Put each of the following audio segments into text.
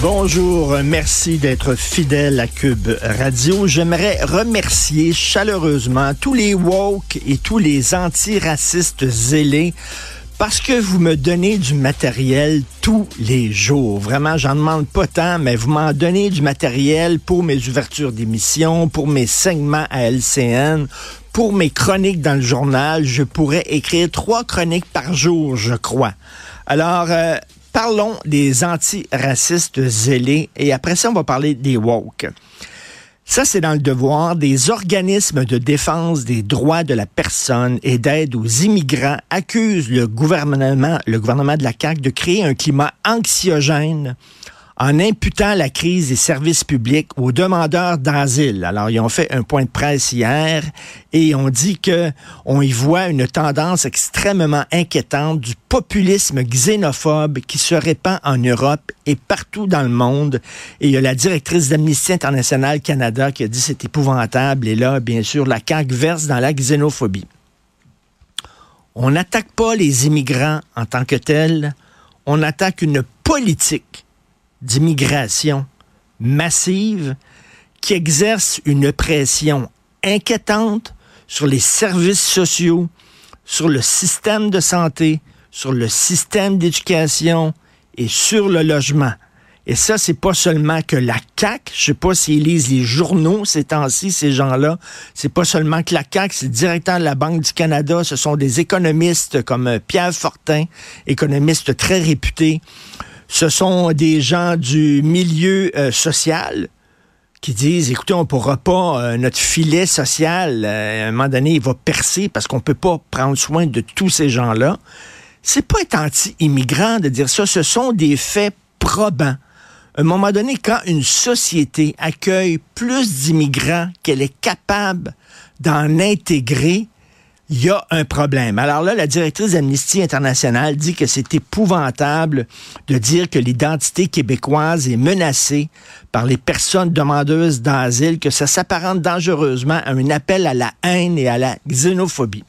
Bonjour, merci d'être fidèle à Cube Radio. J'aimerais remercier chaleureusement tous les woke et tous les antiracistes zélés parce que vous me donnez du matériel tous les jours. Vraiment, j'en demande pas tant, mais vous m'en donnez du matériel pour mes ouvertures d'émissions, pour mes segments à LCN, pour mes chroniques dans le journal. Je pourrais écrire trois chroniques par jour, je crois. Alors, euh, parlons des antiracistes zélés et après ça, on va parler des woke. Ça, c'est dans le devoir des organismes de défense des droits de la personne et d'aide aux immigrants accusent le gouvernement, le gouvernement de la CAQ de créer un climat anxiogène en imputant la crise des services publics aux demandeurs d'asile. Alors, ils ont fait un point de presse hier et on dit que on y voit une tendance extrêmement inquiétante du populisme xénophobe qui se répand en Europe et partout dans le monde. Et il y a la directrice d'Amnesty International Canada qui a dit c'est épouvantable. Et là, bien sûr, la CAQ verse dans la xénophobie. On n'attaque pas les immigrants en tant que tels, on attaque une politique d'immigration massive qui exerce une pression inquiétante sur les services sociaux, sur le système de santé, sur le système d'éducation et sur le logement. Et ça, c'est pas seulement que la CAQ, je sais pas s'ils lisent les journaux ces temps-ci, ces gens-là, c'est pas seulement que la CAQ, c'est le directeur de la Banque du Canada, ce sont des économistes comme Pierre Fortin, économiste très réputé, ce sont des gens du milieu euh, social qui disent, écoutez, on ne pourra pas, euh, notre filet social, euh, à un moment donné, il va percer parce qu'on ne peut pas prendre soin de tous ces gens-là. C'est pas être anti-immigrant de dire ça, ce sont des faits probants. À un moment donné, quand une société accueille plus d'immigrants qu'elle est capable d'en intégrer, il y a un problème. Alors là, la directrice d'Amnesty International dit que c'est épouvantable de dire que l'identité québécoise est menacée par les personnes demandeuses d'asile, que ça s'apparente dangereusement à un appel à la haine et à la xénophobie.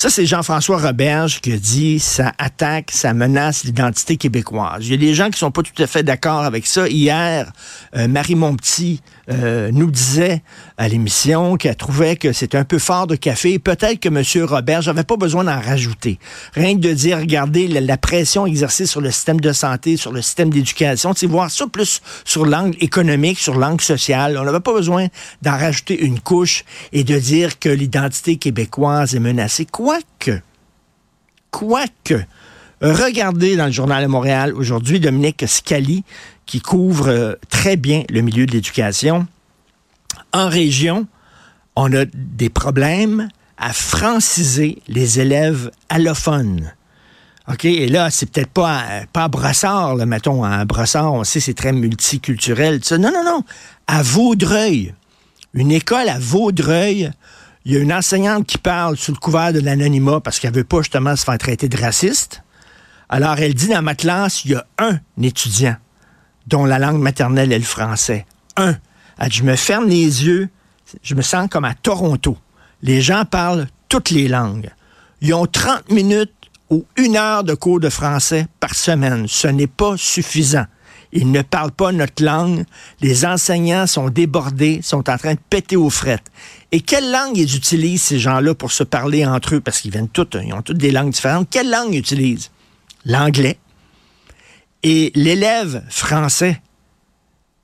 Ça, c'est Jean-François Roberge qui a dit ça attaque, ça menace l'identité québécoise. Il y a des gens qui sont pas tout à fait d'accord avec ça. Hier, euh, Marie Montpetit euh, nous disait à l'émission qu'elle trouvait que c'était un peu fort de café. Peut-être que M. Robert, j'avais pas besoin d'en rajouter. Rien que de dire, regardez la, pression exercée sur le système de santé, sur le système d'éducation, c'est voir ça plus sur l'angle économique, sur l'angle social. On n'avait pas besoin d'en rajouter une couche et de dire que l'identité québécoise est menacée. Quoique, regardez dans le journal de Montréal aujourd'hui Dominique Scali qui couvre euh, très bien le milieu de l'éducation. En région, on a des problèmes à franciser les élèves allophones. OK, et là, c'est peut-être pas, pas à Brossard, là, mettons, à Brossard, on sait c'est très multiculturel. Non, non, non. À Vaudreuil, une école à Vaudreuil, il y a une enseignante qui parle sous le couvert de l'anonymat parce qu'elle veut pas justement se faire traiter de raciste. Alors, elle dit dans ma classe, il y a un étudiant dont la langue maternelle est le français. Un. Elle dit, je me ferme les yeux, je me sens comme à Toronto. Les gens parlent toutes les langues. Ils ont 30 minutes ou une heure de cours de français par semaine. Ce n'est pas suffisant. Ils ne parlent pas notre langue. Les enseignants sont débordés, sont en train de péter aux frettes. Et quelle langue ils utilisent, ces gens-là, pour se parler entre eux? Parce qu'ils viennent toutes, ils ont toutes des langues différentes. Quelle langue ils utilisent? L'anglais. Et l'élève français,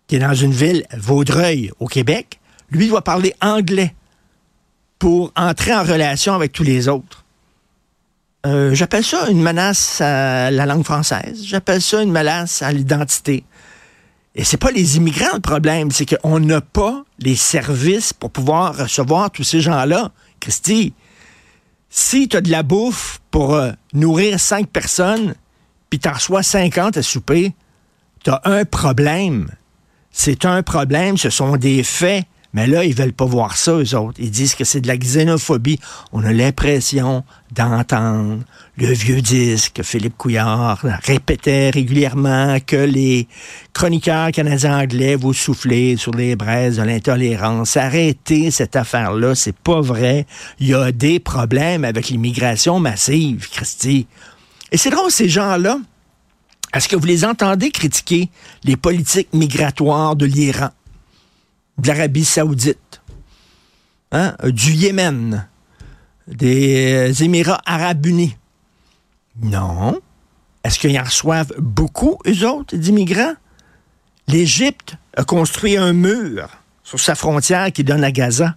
qui est dans une ville, Vaudreuil, au Québec, lui doit parler anglais pour entrer en relation avec tous les autres. Euh, j'appelle ça une menace à la langue française. J'appelle ça une menace à l'identité. Et c'est pas les immigrants le problème, c'est qu'on n'a pas les services pour pouvoir recevoir tous ces gens-là. Christy, si tu as de la bouffe pour euh, nourrir cinq personnes, puis tu reçois 50 à souper, tu as un problème. C'est un problème, ce sont des faits Mais là, ils veulent pas voir ça, eux autres. Ils disent que c'est de la xénophobie. On a l'impression d'entendre le vieux disque que Philippe Couillard répétait régulièrement que les chroniqueurs canadiens anglais vous soufflez sur les braises de l'intolérance. Arrêtez cette affaire-là, c'est pas vrai. Il y a des problèmes avec l'immigration massive, Christy. Et c'est drôle, ces gens-là, est-ce que vous les entendez critiquer les politiques migratoires de l'Iran? De l'Arabie saoudite, hein, du Yémen, des Émirats arabes unis. Non. Est-ce qu'ils en reçoivent beaucoup, eux autres, d'immigrants? L'Égypte a construit un mur sur sa frontière qui donne à Gaza.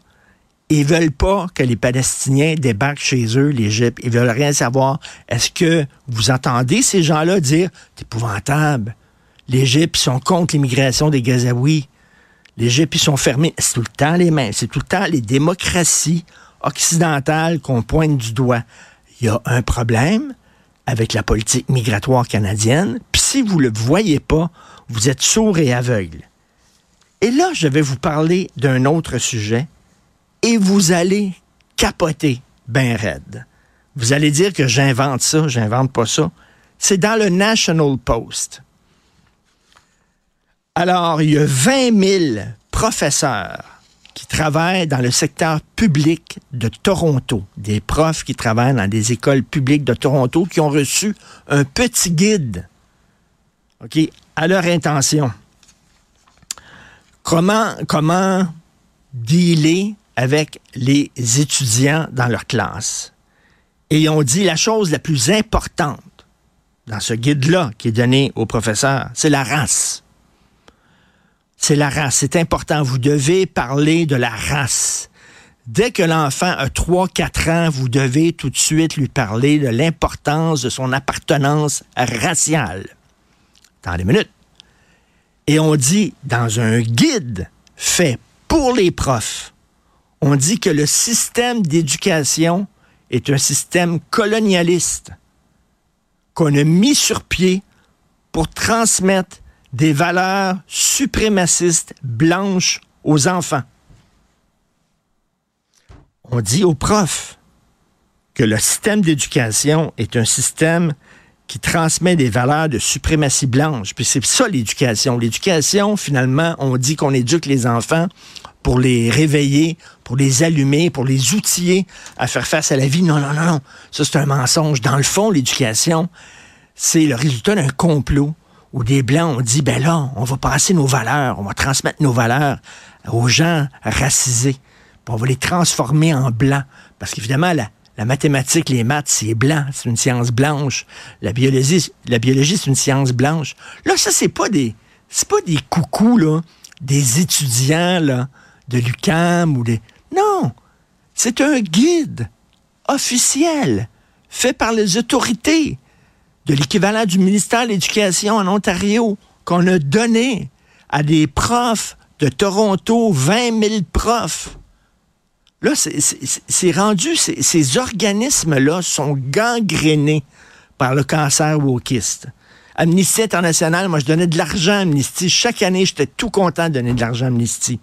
Ils veulent pas que les Palestiniens débarquent chez eux, l'Égypte. Ils veulent rien savoir. Est-ce que vous entendez ces gens-là dire c'est épouvantable? L'Égypte sont contre l'immigration des Gazaouis. Les GP sont fermés. C'est tout le temps les mêmes. C'est tout le temps les démocraties occidentales qu'on pointe du doigt. Il y a un problème avec la politique migratoire canadienne. Puis si vous ne le voyez pas, vous êtes sourd et aveugle. Et là, je vais vous parler d'un autre sujet et vous allez capoter ben raide. Vous allez dire que j'invente ça, j'invente pas ça. C'est dans le National Post. Alors, il y a 20 000 professeurs qui travaillent dans le secteur public de Toronto, des profs qui travaillent dans des écoles publiques de Toronto, qui ont reçu un petit guide, à leur intention. Comment, comment dealer avec les étudiants dans leur classe? Et ils ont dit la chose la plus importante dans ce guide-là qui est donné aux professeurs, c'est la race c'est la race. C'est important. Vous devez parler de la race. Dès que l'enfant a 3-4 ans, vous devez tout de suite lui parler de l'importance de son appartenance raciale. Dans les minutes. Et on dit, dans un guide fait pour les profs, on dit que le système d'éducation est un système colonialiste qu'on a mis sur pied pour transmettre des valeurs suprémacistes blanches aux enfants. On dit aux profs que le système d'éducation est un système qui transmet des valeurs de suprématie blanche. Puis c'est ça l'éducation. L'éducation, finalement, on dit qu'on éduque les enfants pour les réveiller, pour les allumer, pour les outiller à faire face à la vie. Non, non, non, non. Ça, c'est un mensonge. Dans le fond, l'éducation, c'est le résultat d'un complot où des Blancs ont dit, ben là, on va passer nos valeurs, on va transmettre nos valeurs aux gens racisés, puis on va les transformer en blancs. Parce qu'évidemment, la, mathématique, les maths, c'est blanc, c'est une science blanche. La biologie, la biologie, c'est une science blanche. Là, ça, c'est pas des, c'est pas des coucous, des étudiants, de l'UCAM ou des, non! C'est un guide officiel fait par les autorités de l'équivalent du ministère de l'Éducation en Ontario qu'on a donné à des profs de Toronto, 20 000 profs. Là, c'est rendu, ces organismes-là sont gangrénés par le cancer wokiste. Amnesty International, moi, je donnais de l'argent à Amnesty. Chaque année, j'étais tout content de donner de l'argent à Amnesty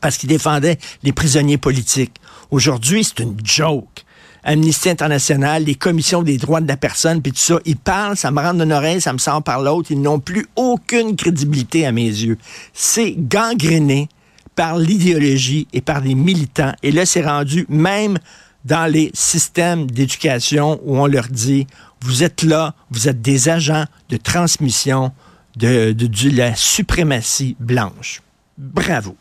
parce qu'ils défendaient les prisonniers politiques. Aujourd'hui, c'est une joke. Amnesty International, les commissions des droits de la personne, puis tout ça, ils parlent, ça me rentre d'une oreille, ça me sort par l'autre, ils n'ont plus aucune crédibilité à mes yeux. C'est gangréné par l'idéologie et par les militants. Et là, c'est rendu même dans les systèmes d'éducation où on leur dit, vous êtes là, vous êtes des agents de transmission de, de la suprématie blanche. Bravo.